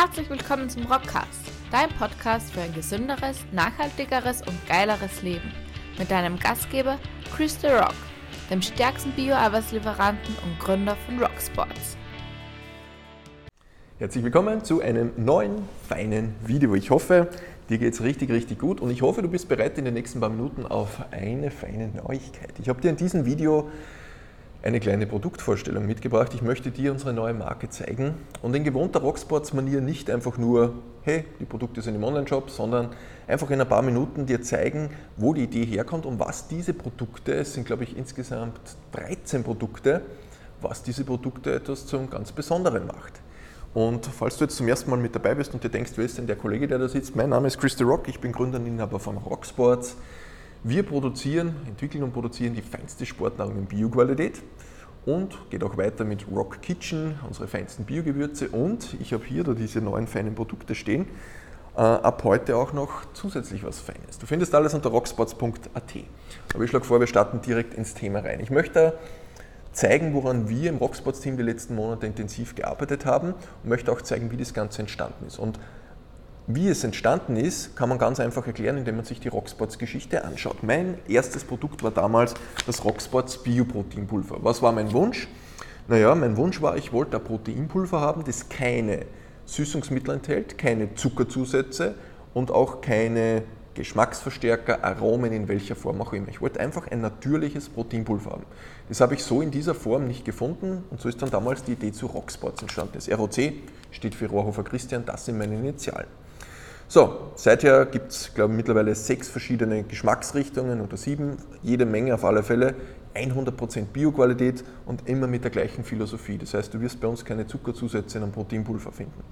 Herzlich willkommen zum Rockcast, dein Podcast für ein gesünderes, nachhaltigeres und geileres Leben. Mit deinem Gastgeber Chris The Rock, dem stärksten Bio-Arbeitslieferanten und Gründer von Rocksports. Herzlich willkommen zu einem neuen, feinen Video. Ich hoffe, dir geht es richtig, richtig gut und ich hoffe, du bist bereit in den nächsten paar Minuten auf eine feine Neuigkeit. Ich habe dir in diesem Video eine kleine Produktvorstellung mitgebracht. Ich möchte dir unsere neue Marke zeigen und in gewohnter Rocksports-Manier nicht einfach nur, hey, die Produkte sind im Online-Shop, sondern einfach in ein paar Minuten dir zeigen, wo die Idee herkommt und was diese Produkte, es sind glaube ich insgesamt 13 Produkte, was diese Produkte etwas zum ganz Besonderen macht. Und falls du jetzt zum ersten Mal mit dabei bist und dir denkst, wer ist denn der Kollege, der da sitzt? Mein Name ist Chris The Rock, ich bin Gründer und Inhaber von Rocksports. Wir produzieren, entwickeln und produzieren die feinste Sportnahrung in Bioqualität und geht auch weiter mit Rock Kitchen, unsere feinsten Biogewürze und ich habe hier da diese neuen feinen Produkte stehen. Äh, ab heute auch noch zusätzlich was Feines. Du findest alles unter rocksports.at. Aber ich schlage vor, wir starten direkt ins Thema rein. Ich möchte zeigen, woran wir im Rocksports-Team die letzten Monate intensiv gearbeitet haben und möchte auch zeigen, wie das Ganze entstanden ist. Und wie es entstanden ist, kann man ganz einfach erklären, indem man sich die Rocksports-Geschichte anschaut. Mein erstes Produkt war damals das Rocksports Bioproteinpulver. Was war mein Wunsch? Naja, mein Wunsch war, ich wollte ein Proteinpulver haben, das keine Süßungsmittel enthält, keine Zuckerzusätze und auch keine Geschmacksverstärker, Aromen in welcher Form auch immer. Ich wollte einfach ein natürliches Proteinpulver haben. Das habe ich so in dieser Form nicht gefunden und so ist dann damals die Idee zu Rocksports entstanden. Das ROC steht für Rohrhofer Christian, das sind meine Initialen. So, seither gibt es, glaube ich, mittlerweile sechs verschiedene Geschmacksrichtungen oder sieben, jede Menge auf alle Fälle, 100% Bioqualität und immer mit der gleichen Philosophie. Das heißt, du wirst bei uns keine Zuckerzusätze in einem Proteinpulver finden.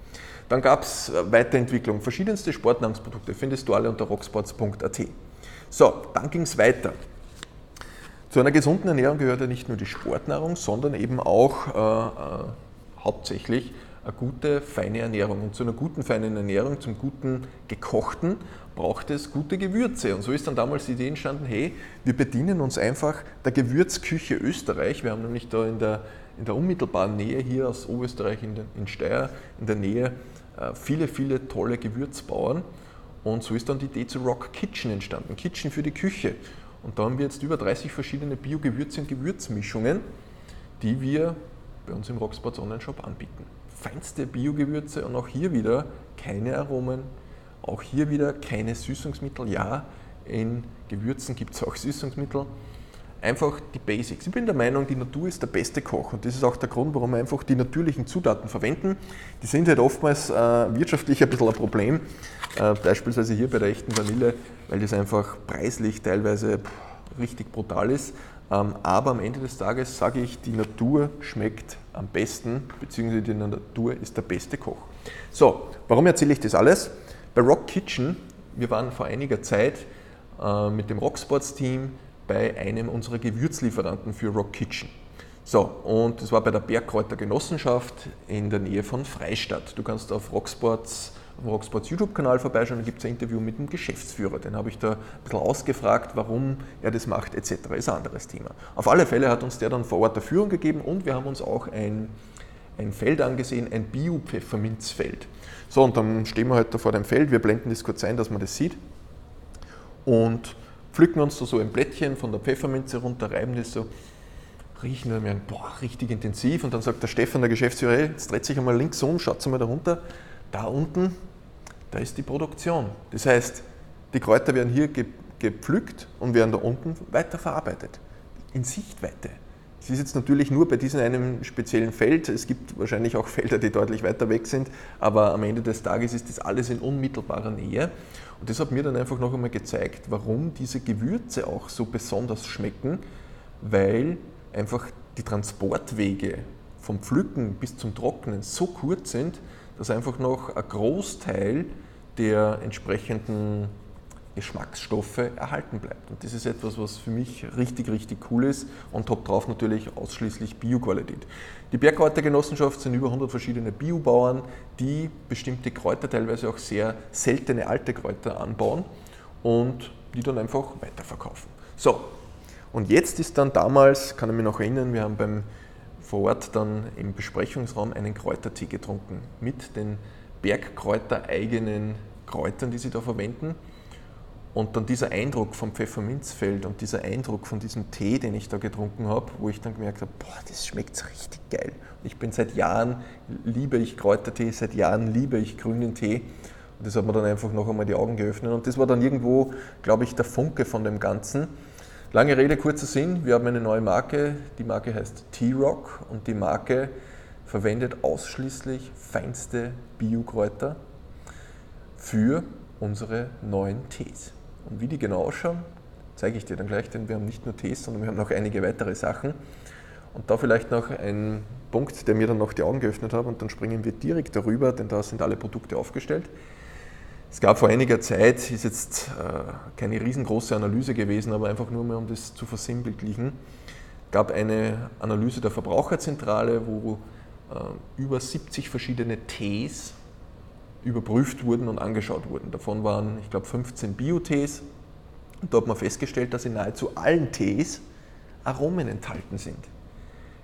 Dann gab es äh, Weiterentwicklung, verschiedenste Sportnahrungsprodukte, findest du alle unter rocksports.at. So, dann ging es weiter. Zu einer gesunden Ernährung gehört ja nicht nur die Sportnahrung, sondern eben auch äh, äh, hauptsächlich eine gute, feine Ernährung. Und zu einer guten, feinen Ernährung, zum guten Gekochten, braucht es gute Gewürze. Und so ist dann damals die Idee entstanden, hey, wir bedienen uns einfach der Gewürzküche Österreich. Wir haben nämlich da in der, in der unmittelbaren Nähe hier aus Oberösterreich in, der, in Steyr, in der Nähe, äh, viele, viele tolle Gewürzbauern. Und so ist dann die Idee zu Rock Kitchen entstanden, Kitchen für die Küche. Und da haben wir jetzt über 30 verschiedene Bio-Gewürze und Gewürzmischungen, die wir bei uns im Rocksports Online-Shop anbieten feinste Biogewürze und auch hier wieder keine Aromen, auch hier wieder keine Süßungsmittel. Ja, in Gewürzen gibt es auch Süßungsmittel. Einfach die Basics. Ich bin der Meinung, die Natur ist der beste Koch und das ist auch der Grund, warum wir einfach die natürlichen Zutaten verwenden. Die sind halt oftmals äh, wirtschaftlich ein bisschen ein Problem, äh, beispielsweise hier bei der echten Vanille, weil das einfach preislich teilweise pff, richtig brutal ist. Ähm, aber am Ende des Tages sage ich, die Natur schmeckt am besten, beziehungsweise die Natur ist der beste Koch. So, warum erzähle ich das alles? Bei Rock Kitchen, wir waren vor einiger Zeit äh, mit dem Rocksports-Team bei einem unserer Gewürzlieferanten für Rock Kitchen. So, und das war bei der Bergkräuter Genossenschaft in der Nähe von Freistadt. Du kannst auf Rocksports Rocksports YouTube-Kanal vorbeischauen, da gibt es ein Interview mit dem Geschäftsführer. Den habe ich da ein bisschen ausgefragt, warum er das macht etc. Ist ein anderes Thema. Auf alle Fälle hat uns der dann vor Ort der Führung gegeben und wir haben uns auch ein, ein Feld angesehen, ein Bio-Pfefferminzfeld. So, und dann stehen wir halt da vor dem Feld, wir blenden das kurz ein, dass man das sieht und pflücken uns da so ein Blättchen von der Pfefferminze runter, reiben das so riechen wir merken, boah, richtig intensiv. Und dann sagt der Stefan, der Geschäftsführer, jetzt dreht sich einmal links um, schaut mal da runter. Da unten, da ist die Produktion. Das heißt, die Kräuter werden hier gepflückt und werden da unten weiterverarbeitet. In Sichtweite. Es ist jetzt natürlich nur bei diesem einem speziellen Feld. Es gibt wahrscheinlich auch Felder, die deutlich weiter weg sind, aber am Ende des Tages ist das alles in unmittelbarer Nähe. Und das hat mir dann einfach noch einmal gezeigt, warum diese Gewürze auch so besonders schmecken, weil einfach die Transportwege vom Pflücken bis zum Trocknen so kurz sind, dass einfach noch ein Großteil der entsprechenden Geschmacksstoffe erhalten bleibt. Und das ist etwas, was für mich richtig, richtig cool ist und top drauf natürlich ausschließlich Bioqualität. Die Bergkräutergenossenschaft sind über 100 verschiedene Biobauern, die bestimmte Kräuter, teilweise auch sehr seltene alte Kräuter anbauen und die dann einfach weiterverkaufen. So, und jetzt ist dann damals, kann ich mich noch erinnern, wir haben beim vor Ort dann im Besprechungsraum einen Kräutertee getrunken mit den Bergkräuter eigenen Kräutern, die sie da verwenden. Und dann dieser Eindruck vom Pfefferminzfeld und dieser Eindruck von diesem Tee, den ich da getrunken habe, wo ich dann gemerkt habe, boah, das schmeckt richtig geil. Ich bin seit Jahren, liebe ich Kräutertee, seit Jahren liebe ich grünen Tee. Und das hat mir dann einfach noch einmal die Augen geöffnet. Und das war dann irgendwo, glaube ich, der Funke von dem Ganzen. Lange Rede, kurzer Sinn. Wir haben eine neue Marke. Die Marke heißt T-Rock und die Marke verwendet ausschließlich feinste Biokräuter für unsere neuen Tees. Und wie die genau ausschauen, zeige ich dir dann gleich, denn wir haben nicht nur Tees, sondern wir haben noch einige weitere Sachen. Und da vielleicht noch ein Punkt, der mir dann noch die Augen geöffnet hat und dann springen wir direkt darüber, denn da sind alle Produkte aufgestellt. Es gab vor einiger Zeit, ist jetzt äh, keine riesengroße Analyse gewesen, aber einfach nur mal um das zu versinnbildlichen, gab eine Analyse der Verbraucherzentrale, wo äh, über 70 verschiedene Tees überprüft wurden und angeschaut wurden. Davon waren, ich glaube, 15 Bio-Tees. Und da hat man festgestellt, dass in nahezu allen Tees Aromen enthalten sind.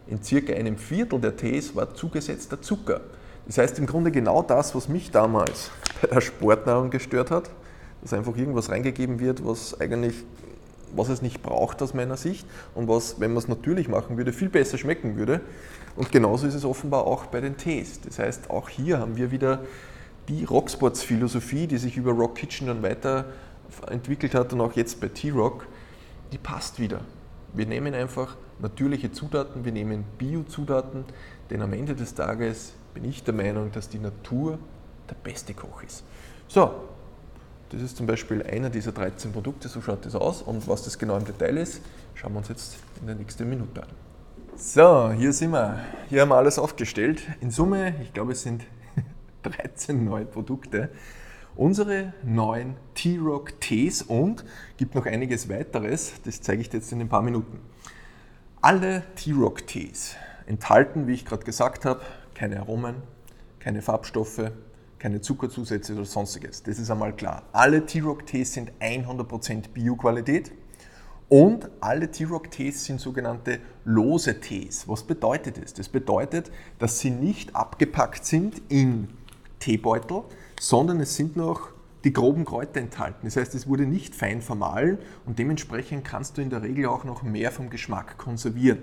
In circa einem Viertel der Tees war zugesetzter Zucker. Das heißt im Grunde genau das, was mich damals bei der Sportnahrung gestört hat, dass einfach irgendwas reingegeben wird, was eigentlich was es nicht braucht aus meiner Sicht und was, wenn man es natürlich machen würde, viel besser schmecken würde. Und genauso ist es offenbar auch bei den Tees. Das heißt, auch hier haben wir wieder die Rocksports-Philosophie, die sich über Rock Kitchen dann weiterentwickelt hat und auch jetzt bei T-Rock, die passt wieder. Wir nehmen einfach natürliche Zutaten, wir nehmen Bio-Zutaten, denn am Ende des Tages bin ich der Meinung, dass die Natur der beste Koch ist. So, das ist zum Beispiel einer dieser 13 Produkte, so schaut das aus. Und was das genau im Detail ist, schauen wir uns jetzt in der nächsten Minute an. So, hier sind wir. Hier haben wir alles aufgestellt. In Summe, ich glaube, es sind 13 neue Produkte. Unsere neuen T-Rock Tees und gibt noch einiges weiteres, das zeige ich dir jetzt in ein paar Minuten. Alle T-Rock Tees enthalten, wie ich gerade gesagt habe, keine Aromen, keine Farbstoffe, keine Zuckerzusätze oder sonstiges. Das ist einmal klar. Alle T-Rock Tees sind 100% Bio-Qualität und alle T-Rock Tees sind sogenannte lose Tees. Was bedeutet das? Das bedeutet, dass sie nicht abgepackt sind in Teebeutel, sondern es sind noch die groben Kräuter enthalten. Das heißt, es wurde nicht fein vermahlen und dementsprechend kannst du in der Regel auch noch mehr vom Geschmack konservieren.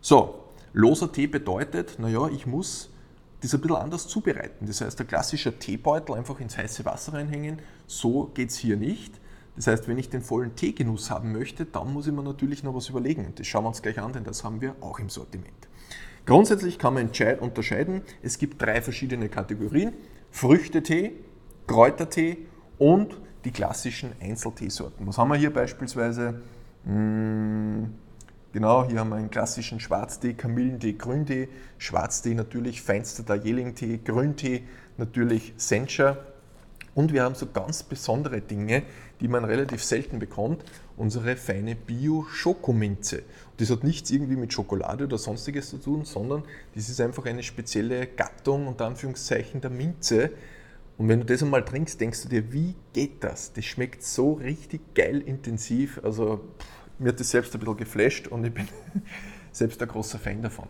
So, loser Tee bedeutet, naja, ich muss das ein bisschen anders zubereiten. Das heißt, der klassische Teebeutel einfach ins heiße Wasser reinhängen, so geht es hier nicht. Das heißt, wenn ich den vollen Teegenuss haben möchte, dann muss ich mir natürlich noch was überlegen. Und das schauen wir uns gleich an, denn das haben wir auch im Sortiment. Grundsätzlich kann man unterscheiden, es gibt drei verschiedene Kategorien. Früchtetee, Kräutertee und die klassischen Einzelteesorten. Was haben wir hier beispielsweise? Hm, genau, hier haben wir einen klassischen Schwarztee, Kamillentee, Grüntee. Schwarztee natürlich, feinster Darjeeling-Tee, Grüntee natürlich Sencha. Und wir haben so ganz besondere Dinge, die man relativ selten bekommt, unsere feine Bio-Schokominze. Das hat nichts irgendwie mit Schokolade oder sonstiges zu tun, sondern das ist einfach eine spezielle Gattung unter Anführungszeichen der Minze. Und wenn du das einmal trinkst, denkst du dir, wie geht das? Das schmeckt so richtig geil intensiv. Also pff, mir hat das selbst ein bisschen geflasht und ich bin selbst ein großer Fan davon.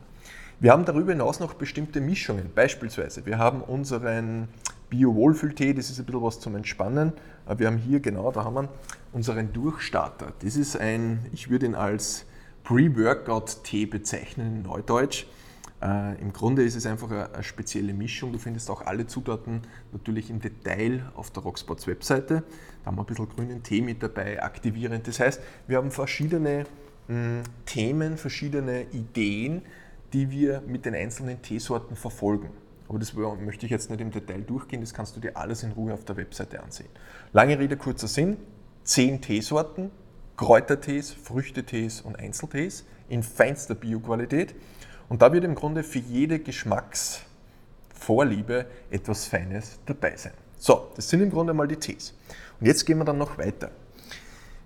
Wir haben darüber hinaus noch bestimmte Mischungen. Beispielsweise, wir haben unseren Bio-Wohlfühltee, das ist ein bisschen was zum Entspannen. Wir haben hier, genau, da haben wir unseren Durchstarter. Das ist ein, ich würde ihn als Pre-Workout-Tee bezeichnen in Neudeutsch. Äh, Im Grunde ist es einfach eine, eine, spezielle Mischung. Du findest auch alle Zutaten natürlich im Detail auf der Rocksports Webseite. Da haben wir ein bisschen grünen Tee mit dabei, aktivierend. Das heißt, wir haben verschiedene mh, hm, Themen, verschiedene Ideen, die wir mit den einzelnen Teesorten verfolgen. Aber das möchte ich jetzt nicht im Detail durchgehen, das kannst du dir alles in Ruhe auf der Webseite ansehen. Lange Rede, kurzer Sinn, zehn Teesorten, Kräutertees, Früchtetees und Einzeltees in feinster Bioqualität. Und da wird im Grunde für jede Geschmacksvorliebe etwas Feines dabei sein. So, das sind im Grunde mal die Tees. Und jetzt gehen wir dann noch weiter.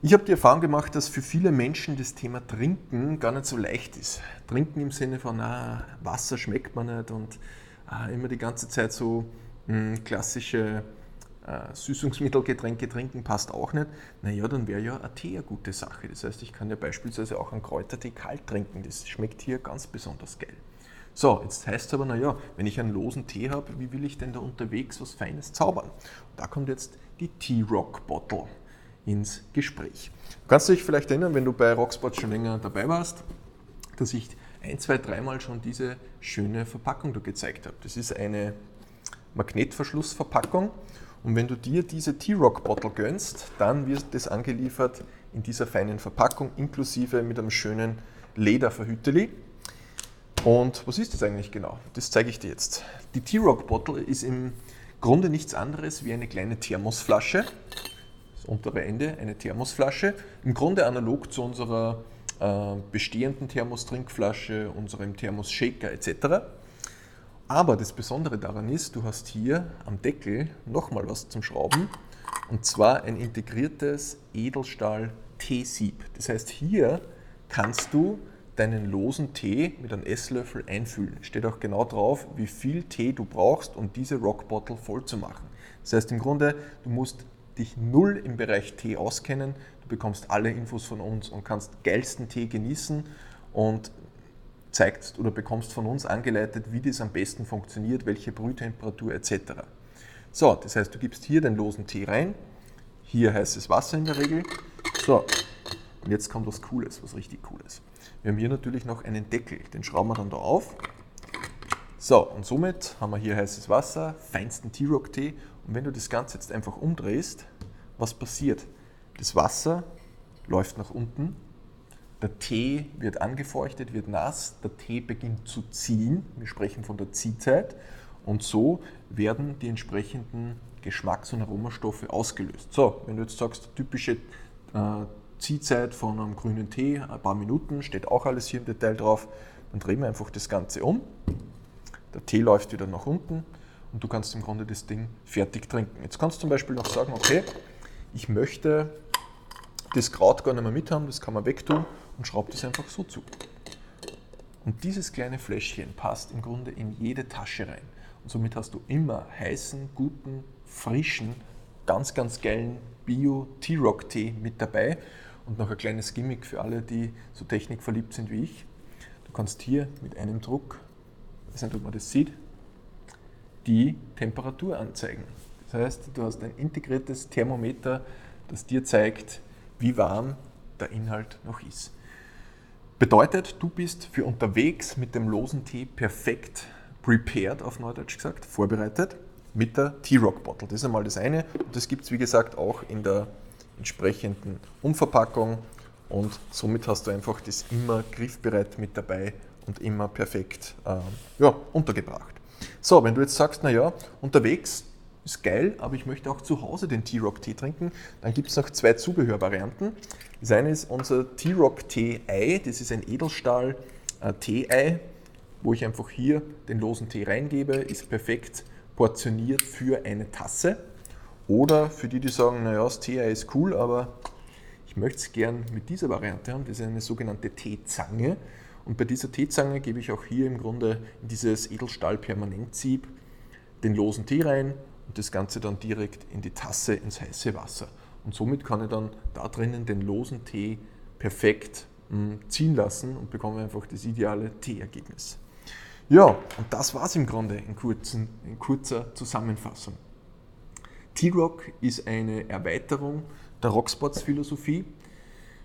Ich habe die Erfahrung gemacht, dass für viele Menschen das Thema Trinken gar nicht so leicht ist. Trinken im Sinne von, ah, Wasser schmeckt man nicht und ah, immer die ganze Zeit so mh, hm, klassische äh, Süßungsmittelgetränke trinken passt auch nicht. Naja, dann wäre ja ein Tee eine gute Sache. Das heißt, ich kann ja beispielsweise auch einen Kräutertee kalt trinken. Das schmeckt hier ganz besonders geil. So, jetzt heißt es aber, naja, wenn ich einen losen Tee habe, wie will ich denn da unterwegs was Feines zaubern? Und da kommt jetzt die Tea-Rock Bottle ins Gespräch. Du kannst dich vielleicht erinnern, wenn du bei Rocksport schon länger dabei warst, dass ich ein, zwei, dreimal schon diese schöne Verpackung da gezeigt habe. Das ist eine Magnetverschlussverpackung und wenn du dir diese T-Rock Bottle gönnst, dann wird das angeliefert in dieser feinen Verpackung, inklusive mit einem schönen Lederverhüteli. Und was ist das eigentlich genau? Das zeige ich dir jetzt. Die T-Rock Bottle ist im Grunde nichts anderes wie eine kleine Thermosflasche. Das untere Ende, eine Thermosflasche. Im Grunde analog zu unserer äh, bestehenden Thermostrinkflasche, unserem Thermos-Shaker etc. Aber das Besondere daran ist, du hast hier am Deckel nochmal was zum Schrauben und zwar ein integriertes Edelstahl-T-Sieb. Das heißt, hier kannst du deinen losen Tee mit einem Esslöffel einfüllen. Steht auch genau drauf, wie viel Tee du brauchst, um diese Rock Bottle voll zu machen. Das heißt im Grunde, du musst dich null im Bereich Tee auskennen. Du bekommst alle Infos von uns und kannst geilsten Tee genießen und zeigst oder bekommst von uns angeleitet, wie das am besten funktioniert, welche Brühtemperatur etc. So, das heißt, du gibst hier den losen Tee rein, hier heißes Wasser in der Regel. So, und jetzt kommt was Cooles, was richtig Cooles. Wir haben hier natürlich noch einen Deckel, den schrauben wir dann da auf. So, und somit haben wir hier heißes Wasser, feinsten T-Rock-Tee. Und wenn du das Ganze jetzt einfach umdrehst, was passiert? Das Wasser läuft nach unten der Tee wird angefeuchtet, wird nass, der Tee beginnt zu ziehen. Wir sprechen von der Ziehzeit. Und so werden die entsprechenden Geschmacks- und Aromastoffe ausgelöst. So, wenn du jetzt sagst, typische äh, Ziehzeit von einem grünen Tee, ein paar Minuten, steht auch alles hier im Detail drauf, dann drehen wir einfach das Ganze um. Der Tee läuft wieder nach unten und du kannst im Grunde das Ding fertig trinken. Jetzt kannst du zum Beispiel noch sagen, okay, ich möchte das Kraut gar nicht mehr mit haben, das kann man wegtun und schraubt es einfach so zu. Und dieses kleine Fläschchen passt im Grunde in jede Tasche rein. Und somit hast du immer heißen, guten, frischen, ganz, ganz geilen Bio-T-Rock-Tee mit dabei. Und noch ein kleines Gimmick für alle, die so technikverliebt sind wie ich. Du kannst hier mit einem Druck, ich weiß nicht, ob man das sieht, die Temperatur anzeigen. Das heißt, du hast ein integriertes Thermometer, das dir zeigt, wie warm der Inhalt noch ist. Bedeutet, du bist für unterwegs mit dem losen Tee perfekt prepared, auf Neudeutsch gesagt, vorbereitet mit der T-Rock Bottle. Das ist einmal das eine. Und das gibt es, wie gesagt, auch in der entsprechenden Umverpackung. Und somit hast du einfach das immer griffbereit mit dabei und immer perfekt äh, ja, untergebracht. So, wenn du jetzt sagst, naja, unterwegs ist geil, aber ich möchte auch zu Hause den T-Rock-Tee trinken. Dann gibt es noch zwei Zubehörvarianten. Das eine ist unser T-Rock-Tee-Ei, das ist ein Edelstahl-Tee-Ei, äh, wo ich einfach hier den losen Tee reingebe, ist perfekt portioniert für eine Tasse. Oder für die, die sagen, naja, das Tee-Ei ist cool, aber ich möchte es gern mit dieser Variante haben, das ist eine sogenannte Teezange. Und bei dieser Teezange gebe ich auch hier im Grunde in dieses Edelstahl-Permanentsieb den losen Tee rein, und das Ganze dann direkt in die Tasse ins heiße Wasser. Und somit kann ich dann da drinnen den losen Tee perfekt hm, ziehen lassen und bekomme einfach das ideale Teeergebnis. Ja, und das war es im Grunde in, kurzen, in kurzer Zusammenfassung. T-Rock ist eine Erweiterung der Rocksports-Philosophie.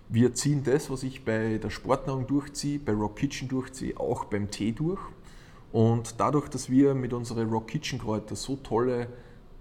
Wir ziehen das, was ich bei der Sportnahrung durchziehe, bei Rock Kitchen durchziehe, auch beim Tee durch. Und dadurch, dass wir mit unseren Rock Kitchen Kräuter so tolle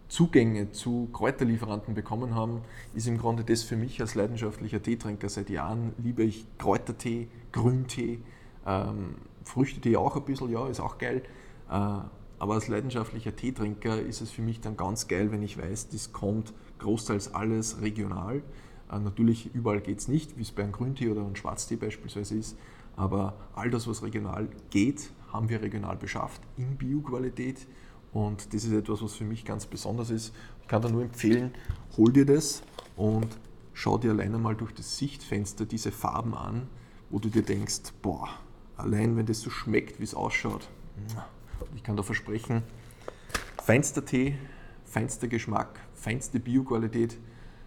Zugänge zu Kräuterlieferanten bekommen haben, ist im Grunde das für mich als leidenschaftlicher Teetrinker seit Jahren liebe ich Kräutertee, Grüntee, ähm, Früchtetee auch ein bisschen, ja, ist auch geil. Äh, aber als leidenschaftlicher Teetrinker ist es für mich dann ganz geil, wenn ich weiß, das kommt großteils alles regional. Äh, natürlich überall geht es nicht, wie es bei einem Grüntee oder einem Schwarztee beispielsweise ist, aber all das, was regional geht, haben wir regional beschafft in Bioqualität und das ist etwas, was für mich ganz besonders ist. Ich kann da nur empfehlen, hol dir das und schau dir alleine mal durch das Sichtfenster diese Farben an, wo du dir denkst, boah, allein wenn das so schmeckt, wie es ausschaut. Ich kann da versprechen, feinster Tee, feinster Geschmack, feinste Bioqualität,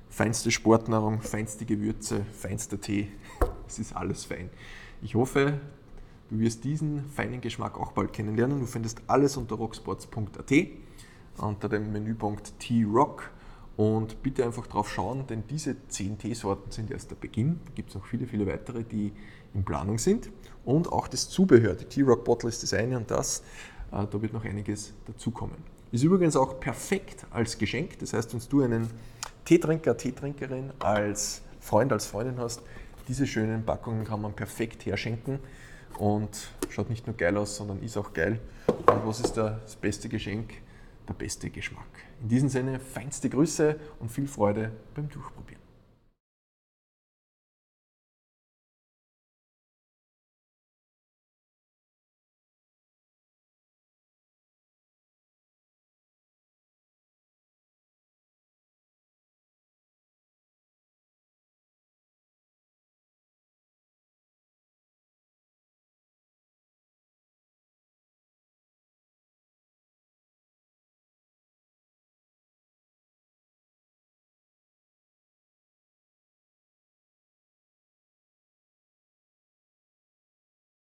feinste Sportnahrung, feinste Gewürze, feinster Tee. Es ist alles fein. Ich hoffe, Du wirst diesen feinen Geschmack auch bald kennenlernen. Du findest alles unter rocksports.at unter dem Menüpunkt T-Rock. Und bitte einfach drauf schauen, denn diese 10 Teesorten sind erst der Beginn. Da gibt es noch viele, viele weitere, die in Planung sind. Und auch das Zubehör. Die T-Rock Bottle ist das eine und das. Äh, da wird noch einiges dazukommen. Ist übrigens auch perfekt als Geschenk. Das heißt, wenn du einen Teetrinker, Teetrinkerin als Freund, als Freundin hast, diese schönen Packungen kann man perfekt herschenken und schaut nicht nur geil aus, sondern ist auch geil. Und was ist das beste Geschenk? Der beste Geschmack. In diesem Sinne, feinste Grüße und viel Freude beim Durchprobieren.